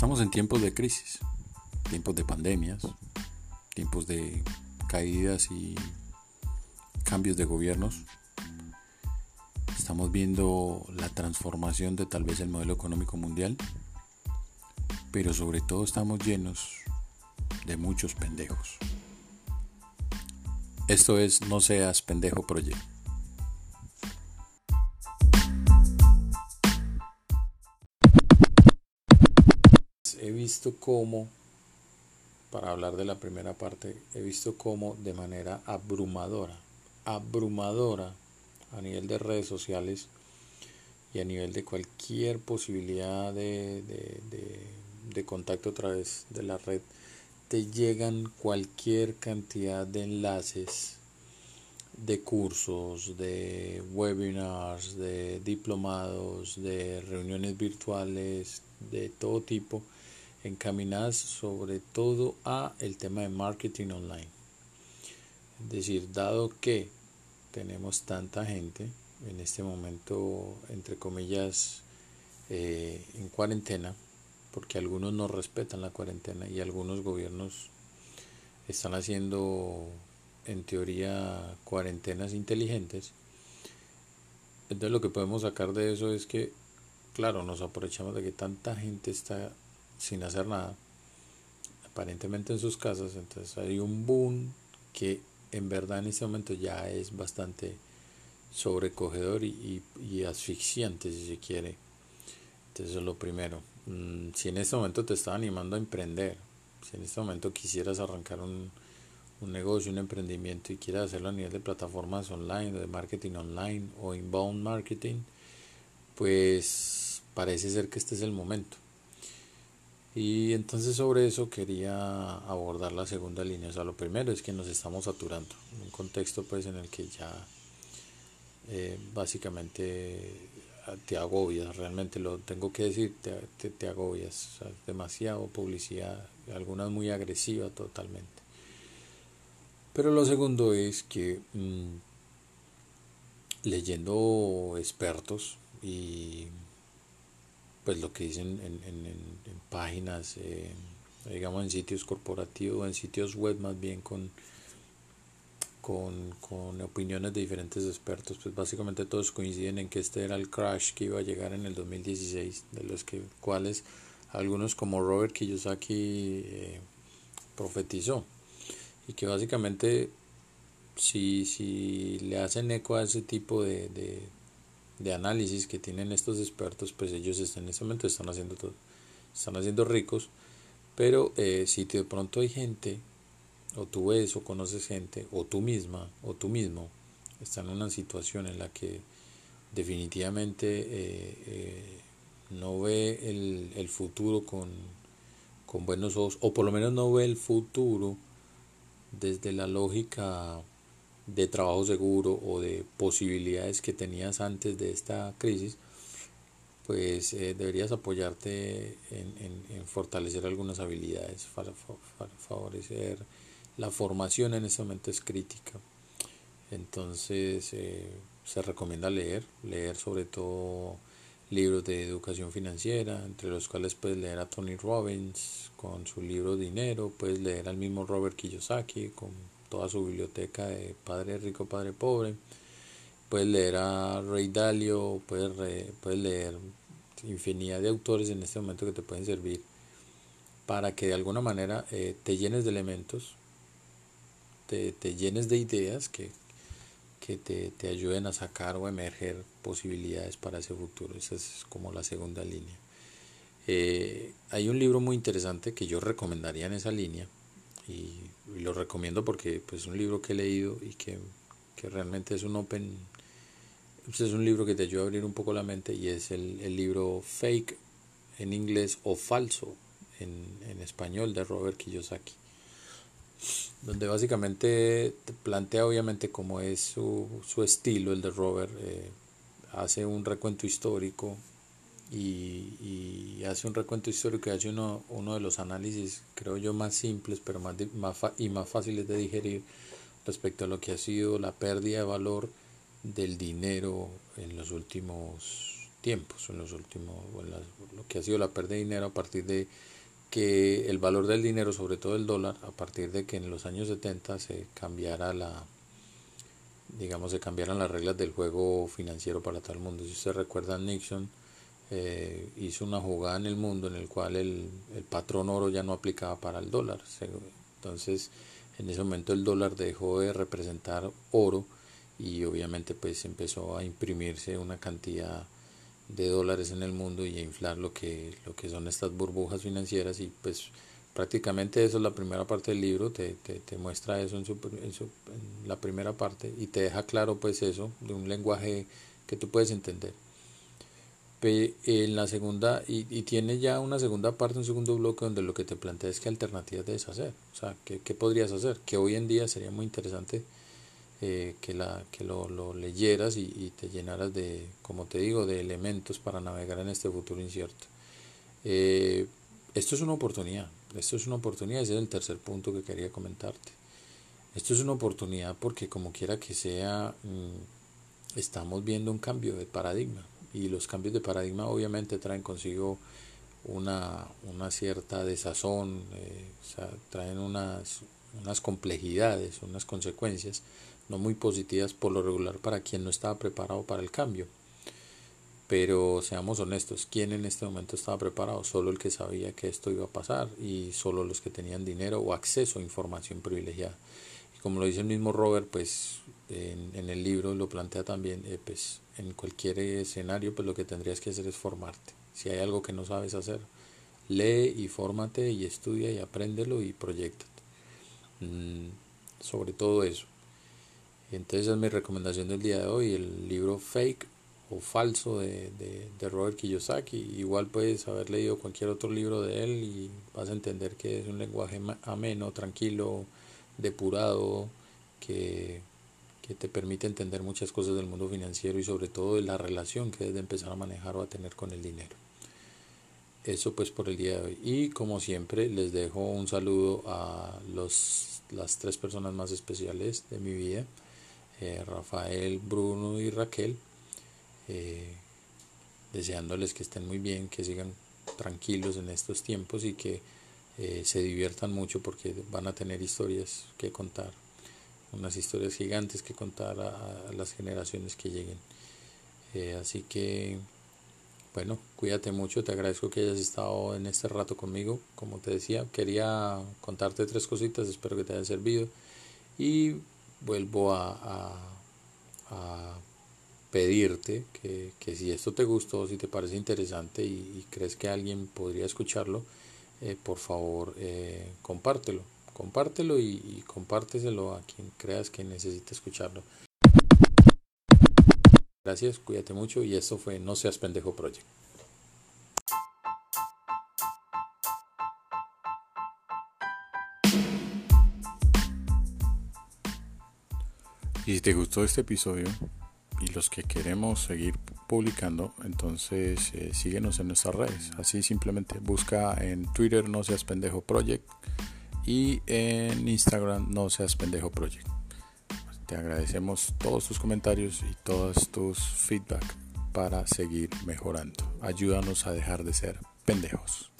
Estamos en tiempos de crisis, tiempos de pandemias, tiempos de caídas y cambios de gobiernos. Estamos viendo la transformación de tal vez el modelo económico mundial, pero sobre todo estamos llenos de muchos pendejos. Esto es No seas pendejo proyecto. Visto cómo, para hablar de la primera parte, he visto cómo de manera abrumadora, abrumadora a nivel de redes sociales y a nivel de cualquier posibilidad de, de, contacto a través de la red, te llegan cualquier cantidad de enlaces de cursos, de webinars, de diplomados, de reuniones virtuales, de todo tipo encaminadas sobre todo a el tema de marketing online. Es decir, dado que tenemos tanta gente en este momento, entre comillas, eh, en cuarentena, porque algunos no respetan la cuarentena y algunos gobiernos están haciendo en teoría cuarentenas inteligentes. Entonces lo que podemos sacar de eso es que, claro, nos aprovechamos de que tanta gente está sin hacer nada, aparentemente en sus casas, entonces hay un boom que en verdad en este momento ya es bastante sobrecogedor y, asfixiante si se quiere. Entonces es lo primero. Mm, si en este momento te está animando a emprender, si en este momento quisieras arrancar un, un negocio, un emprendimiento y quieras hacerlo a nivel de plataformas online, de marketing online o inbound marketing, pues parece ser que este es el momento. Y entonces sobre eso quería abordar la segunda línea. O sea, lo primero es que nos estamos saturando. Un contexto pues en el que ya eh, básicamente te agobias, realmente lo tengo que decir, te, te, agobias. Demasiado publicidad, algunas muy agresiva totalmente. Pero lo segundo es que mm, leyendo expertos y pues lo que dicen en, páginas, eh, digamos en sitios corporativos, en sitios web más bien con, con, opiniones de diferentes expertos, pues básicamente todos coinciden en que este era el crash que iba a llegar en el 2016, de los que, cuales algunos como Robert Kiyosaki eh, profetizó, y que básicamente si, si le hacen eco a ese tipo de análisis que tienen estos expertos, pues ellos en este momento están haciendo todo, están haciendo ricos, pero eh, si de pronto hay gente, o tú ves o conoces gente, o tú misma, o tú mismo, está en una situación en la que definitivamente eh, eh, no ve el, el futuro con, con buenos ojos, o por lo menos no ve el futuro desde la lógica de trabajo seguro o de posibilidades que tenías antes de esta crisis, pues eh, deberías apoyarte en, fortalecer algunas habilidades, para, favorecer la formación en este momento es crítica. Entonces eh, se recomienda leer, leer sobre todo libros de educación financiera, entre los cuales puedes leer a Tony Robbins con su libro Dinero, puedes leer al mismo Robert Kiyosaki con toda su biblioteca de Padre Rico, Padre Pobre. Puedes leer a Rey Dalio, puedes, puedes leer infinidad de autores en este momento que te pueden servir para que de alguna manera eh, te llenes de elementos, te, te llenes de ideas que, que te, te, ayuden a sacar o emerger posibilidades para ese futuro. Esa es como la segunda línea. Eh, hay un libro muy interesante que yo recomendaría en esa línea, y, lo recomiendo porque pues, es un libro que he leído y que, realmente es un open, pues, es un libro que te ayuda a abrir un poco la mente y es el, el libro Fake en inglés o Falso en, en español de Robert Kiyosaki donde básicamente te plantea obviamente cómo es su, su estilo, el de Robert, eh, hace un recuento histórico y, hace un recuento histórico y hace uno, uno de los análisis, creo yo, más simples pero más, más y más fáciles de digerir respecto a lo que ha sido la pérdida de valor del dinero en los últimos tiempos, en los últimos, lo que ha sido la pérdida de dinero a partir de que el valor del dinero, sobre todo el dólar, a partir de que en los años 70 se cambiara la, digamos, se cambiaran las reglas del juego financiero para todo el mundo. Si ustedes recuerdan, Nixon eh, hizo una jugada en el mundo en el cual el, el, patrón oro ya no aplicaba para el dólar. Entonces, en ese momento el dólar dejó de representar oro y obviamente pues empezó a imprimirse una cantidad de dólares en el mundo y a inflar lo que, lo que son estas burbujas financieras y pues prácticamente eso es la primera parte del libro, te, te, muestra eso en, su, en, la primera parte y te deja claro pues eso de un lenguaje que tú puedes entender. En la segunda, y, y tiene ya una segunda parte, un segundo bloque donde lo que te plantea es qué alternativas debes hacer, o sea, qué, qué podrías hacer, que hoy en día sería muy interesante eh, que, la, que lo, lo leyeras y, te llenaras de, como te digo, de elementos para navegar en este futuro incierto. Eh, esto es una oportunidad, esto es una oportunidad, ese es el tercer punto que quería comentarte. Esto es una oportunidad porque como quiera que sea, mm, estamos viendo un cambio de paradigma y los cambios de paradigma obviamente traen consigo una, una cierta desazón, eh, traen unas, unas complejidades, unas consecuencias no muy positivas por lo regular para quien no estaba preparado para el cambio. Pero seamos honestos, ¿quién en este momento estaba preparado? Solo el que sabía que esto iba a pasar y solo los que tenían dinero o acceso a información privilegiada. Como lo dice el mismo Robert, pues en, el libro lo plantea también, eh, pues en cualquier escenario, pues lo que tendrías que hacer es formarte. Si hay algo que no sabes hacer, lee y fórmate y estudia y apréndelo y proyectate. Mm, sobre todo eso. Entonces es mi recomendación del día de hoy, el libro Fake o Falso de, de, Robert Kiyosaki. Igual puedes haber leído cualquier otro libro de él y vas a entender que es un lenguaje ameno, tranquilo, depurado, que, que te permite entender muchas cosas del mundo financiero y sobre todo de la relación que debes de empezar a manejar o a tener con el dinero. Eso pues por el día de hoy. Y como siempre les dejo un saludo a los, las tres personas más especiales de mi vida. Eh, Rafael, Bruno y Raquel, eh, deseándoles que estén muy bien, que sigan tranquilos en estos tiempos y que eh, se diviertan mucho porque van a tener historias que contar, unas historias gigantes que contar a, las generaciones que lleguen. así que, bueno, cuídate mucho, te agradezco que hayas estado en este rato conmigo. Como te decía, quería contarte tres cositas, espero que te hayan servido. Y vuelvo a, a, pedirte que, que, si esto te gustó, si te parece interesante y, crees que alguien podría escucharlo, eh, por favor eh, compártelo. Compártelo y, compárteselo a quien creas que necesite escucharlo. Gracias, cuídate mucho y esto fue No Seas Pendejo Project. Y si te gustó este episodio y los que queremos seguir publicando, entonces eh, síguenos en nuestras redes. Así simplemente busca en Twitter No Seas Pendejo Project y en Instagram No Seas Pendejo Project. Te agradecemos todos tus comentarios y todos tus feedback para seguir mejorando. Ayúdanos a dejar de ser pendejos.